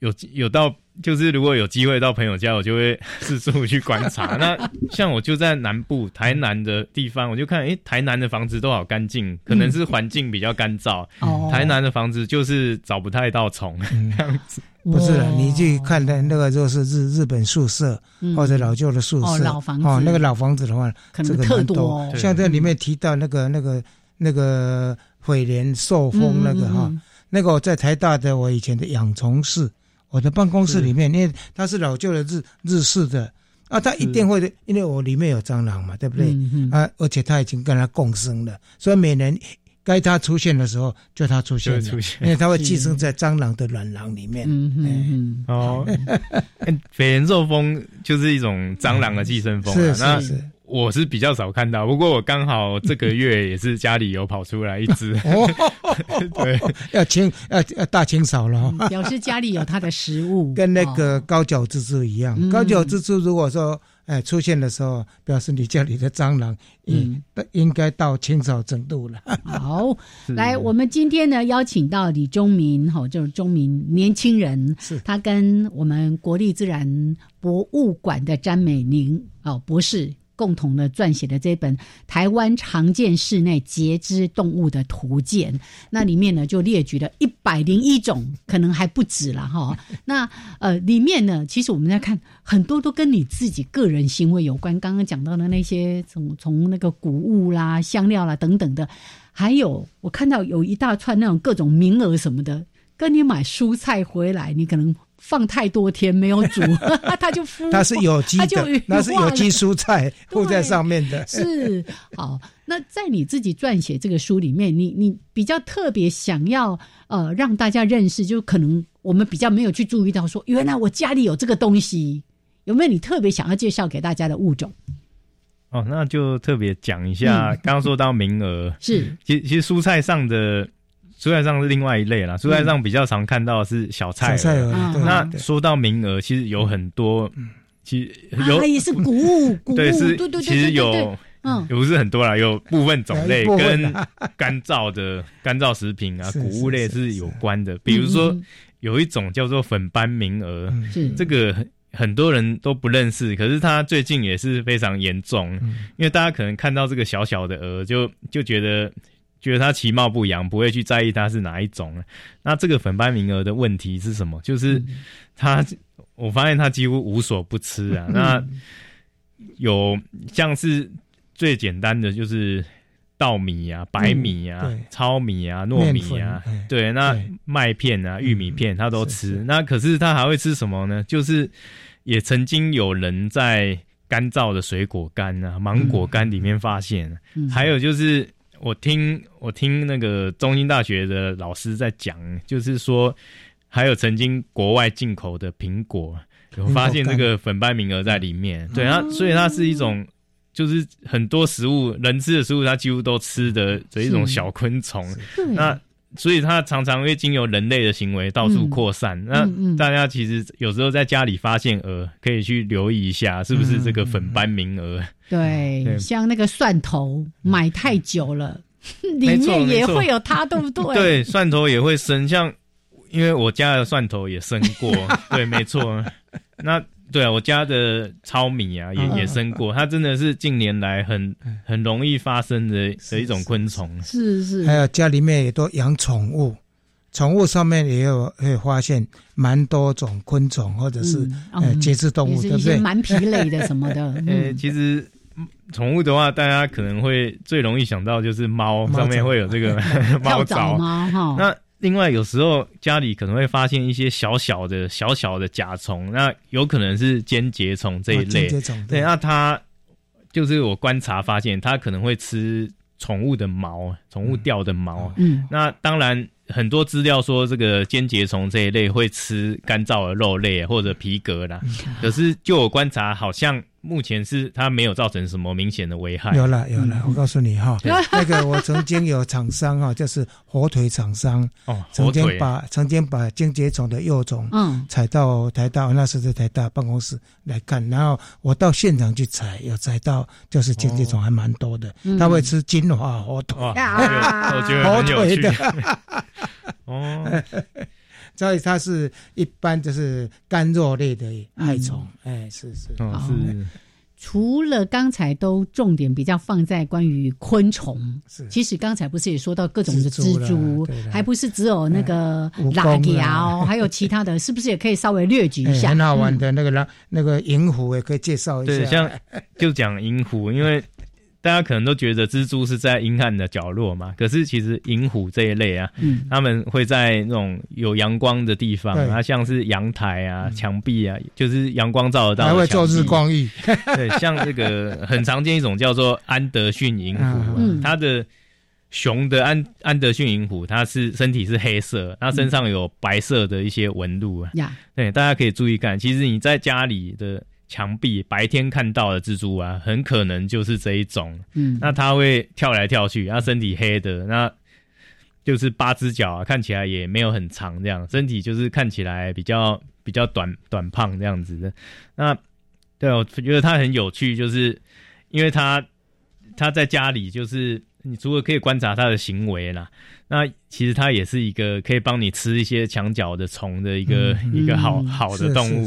有有到。就是如果有机会到朋友家，我就会四处去观察。(laughs) 那像我就在南部台南的地方，我就看，哎，台南的房子都好干净，可能是环境比较干燥。哦，台南的房子就是找不太到虫 (laughs) 这样子。不是，你去看那那个就是日日本宿舍或者老旧的宿舍，老房子。哦，那个老房子的话，可能特多。像这里面提到那个那个那个毁莲受风那个哈，那个我在台大的我以前的养虫室。我的办公室里面，因为它是老旧的日日式的啊，它一定会的，因为我里面有蟑螂嘛，对不对？啊，而且它已经跟它共生了，所以每年该它出现的时候，就它出现，因为它会寄生在蟑螂的卵囊里面。嗯嗯哦，(laughs) 北岩肉蜂就是一种蟑螂的寄生蜂，是是是。我是比较少看到，不过我刚好这个月也是家里有跑出来一只，(laughs) 对，要清要要大清扫了，表示家里有它的食物，跟那个高脚蜘蛛一样。高脚蜘蛛如果说哎出现的时候，表示你家里的蟑螂嗯应该到清扫程度了。好，(laughs) 来，我们今天呢邀请到李忠明，哈，就是忠明年轻人，是他跟我们国立自然博物馆的詹美玲哦博士。共同的撰写的这本《台湾常见室内节肢动物的图鉴》，那里面呢就列举了一百零一种，可能还不止了哈。(laughs) 那呃，里面呢，其实我们在看很多都跟你自己个人行为有关。刚刚讲到的那些从从那个谷物啦、香料啦等等的，还有我看到有一大串那种各种名额什么的，跟你买蔬菜回来，你可能。放太多天没有煮，(laughs) 它就孵。它是有机的，那是有机蔬菜铺 (laughs) 在上面的。是好，那在你自己撰写这个书里面，你你比较特别想要呃让大家认识，就可能我们比较没有去注意到，说原来我家里有这个东西，有没有你特别想要介绍给大家的物种？哦，那就特别讲一下，刚刚说到名额是，其实其实蔬菜上的。蔬菜上是另外一类啦，蔬菜上比较常看到是小菜。小菜那说到名额，其实有很多，其实有也是 (laughs) 谷物，谷物对是，对对其实有，嗯，也不是很多啦，有部分种类跟干燥的干燥食品啊，谷物类是有关的。比如说有一种叫做粉斑名蛾，这个很多人都不认识，可是它最近也是非常严重，因为大家可能看到这个小小的蛾，就就觉得。觉得它其貌不扬，不会去在意它是哪一种。那这个粉斑名额的问题是什么？就是它，我发现它几乎无所不吃啊。那有像是最简单的，就是稻米啊、白米啊、糙米啊、糯米啊，对，那麦片啊、玉米片它都吃。那可是它还会吃什么呢？就是也曾经有人在干燥的水果干啊、芒果干里面发现，还有就是。我听我听那个中兴大学的老师在讲，就是说还有曾经国外进口的苹果，有发现这个粉斑名额在里面。对啊，所以它是一种，就是很多食物人吃的食物，它几乎都吃的的一种小昆虫。那所以它常常会经由人类的行为到处扩散。那大家其实有时候在家里发现蛾，可以去留意一下，是不是这个粉斑名蛾。对，像那个蒜头买太久了，(laughs) 里面也会有它，对不对？(laughs) 对，蒜头也会生，像因为我家的蒜头也生过，(laughs) 对，没错。那对啊，我家的糙米啊也也生过，它真的是近年来很很容易发生的的一种昆虫。是是，还有家里面也都养宠物，宠物上面也有会发现蛮多种昆虫或者是呃节肢动物，对不对？蛮皮类的什么的。呃，其实。宠物的话，大家可能会最容易想到就是猫，上面会有这个 (laughs) 猫爪哈。那另外有时候家里可能会发现一些小小的、小小的甲虫，那有可能是尖节虫这一类。对，那它就是我观察发现，它可能会吃宠物的毛，宠物掉的毛。嗯，那当然。很多资料说这个尖节虫这一类会吃干燥的肉类或者皮革啦，可是就我观察，好像目前是它没有造成什么明显的危害。有了有了，我告诉你哈，(laughs) 那个我曾经有厂商哈，就是火腿厂商哦，曾经把曾经把金节虫的幼虫嗯。采到台大，那是在台大办公室来看，然后我到现场去采，有采到就是金节虫还蛮多的，它会吃金华火腿，我觉得很有趣。(laughs) (laughs) 哦，所以它是一般就是干肉类的害虫，哎，是是是。除了刚才都重点比较放在关于昆虫，是其实刚才不是也说到各种的蜘蛛，还不是只有那个拉条，(laughs) 还有其他的，是不是也可以稍微略举一下？很好玩的那个那那个银狐也可以介绍一下。对，像 (laughs) 就讲银狐，因为。大家可能都觉得蜘蛛是在阴暗的角落嘛，可是其实银虎这一类啊，嗯，他们会在那种有阳光的地方，啊，像是阳台啊、墙壁啊，就是阳光照得到，还会做日光浴。(laughs) 对，像这个很常见一种叫做安德逊银虎，它的雄的安安德逊银虎，它是身体是黑色，它身上有白色的一些纹路啊。对，大家可以注意看，其实你在家里的。墙壁白天看到的蜘蛛啊，很可能就是这一种。嗯，那它会跳来跳去，它身体黑的，那就是八只脚啊，看起来也没有很长，这样身体就是看起来比较比较短短胖这样子的。那对我觉得它很有趣，就是因为它它在家里，就是你除了可以观察它的行为啦，那其实它也是一个可以帮你吃一些墙角的虫的一个一个好好的动物。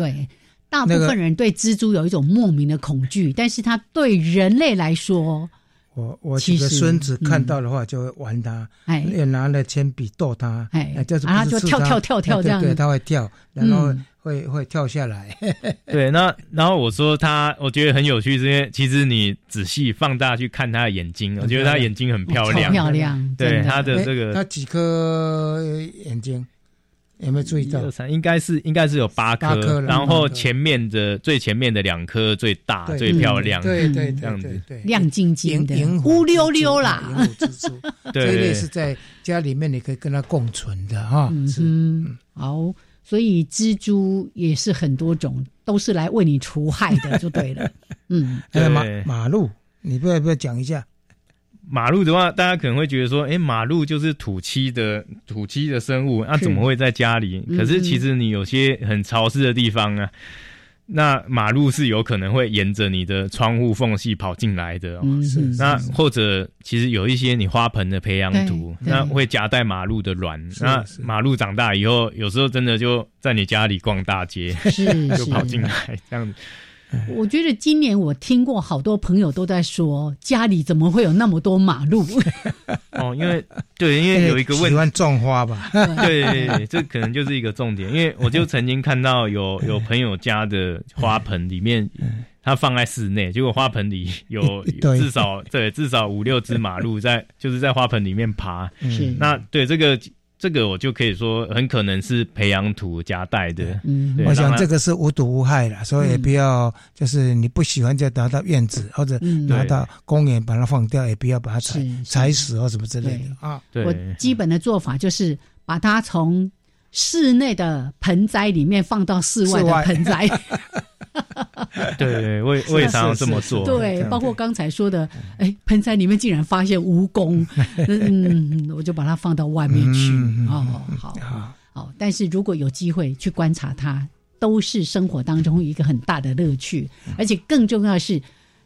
对，大部分人对蜘蛛有一种莫名的恐惧，但是它对人类来说，我我几个孙子看到的话就会玩它，哎，也拿了铅笔逗它，哎，就是然后就跳跳跳跳这样，对，它会跳，然后会会跳下来。(laughs) 对，那然后我说他，我觉得很有趣，是因为其实你仔细放大去看他的眼睛，我觉得他眼睛很漂亮，漂亮。对，他的这个，他几颗眼睛。有没有注意到？应该是应该是有八颗，然后前面的最前面的两颗最大最漂亮，对对这样子，亮晶晶的，乌溜溜啦。蜘蛛，(laughs) 这类是在家里面你可以跟它共存的哈。嗯，好，所以蜘蛛也是很多种，都是来为你除害的，就对了。嗯，(laughs) 马马路，你不要不要讲一下？马路的话，大家可能会觉得说，哎，马路就是土栖的土栖的生物，那怎么会在家里？可是其实你有些很潮湿的地方啊，那马路是有可能会沿着你的窗户缝隙跑进来的。哦。是，那或者其实有一些你花盆的培养土，那会夹带马路的卵。那马路长大以后，有时候真的就在你家里逛大街，(laughs) 就跑进来这样子。我觉得今年我听过好多朋友都在说，家里怎么会有那么多马路？(laughs) 哦，因为对，因为有一个问题，种花吧？(laughs) 对，这可能就是一个重点。因为我就曾经看到有 (laughs) 有朋友家的花盆里面，他放在室内，结果花盆里有至少对至少五六只马路在就是在花盆里面爬。是那对这个。这个我就可以说，很可能是培养土夹带的。嗯，我想这个是无毒无害的，所以也不要就是你不喜欢就拿到院子或者拿到公园把它放掉，也不要把它踩踩死或什么之类的。啊。我基本的做法就是把它从室内的盆栽里面放到室外的盆栽。(laughs) (laughs) 对，我我也常常这么做。对，包括刚才说的，哎，盆栽里面竟然发现蜈蚣，(laughs) 嗯，我就把它放到外面去。哦，好，好，但是如果有机会去观察它，都是生活当中一个很大的乐趣，而且更重要的是。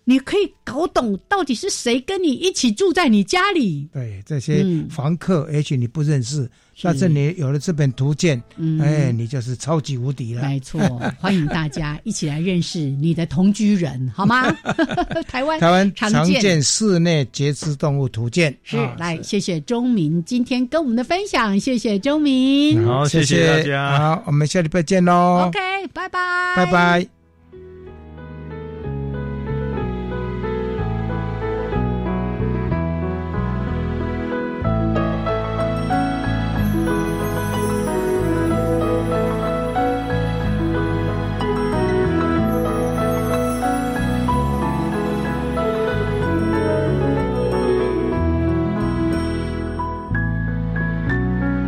你可以搞懂到底是谁跟你一起住在你家里。对，这些房客也许你不认识，但是你有了这本图鉴，哎，你就是超级无敌了。没错，欢迎大家一起来认识你的同居人，好吗？(laughs) 台湾台湾常见室内节肢动物图鉴是来，谢谢钟明今天跟我们的分享，谢谢钟明，好，谢谢大家，好，我们下礼拜见喽。OK，拜拜，拜拜。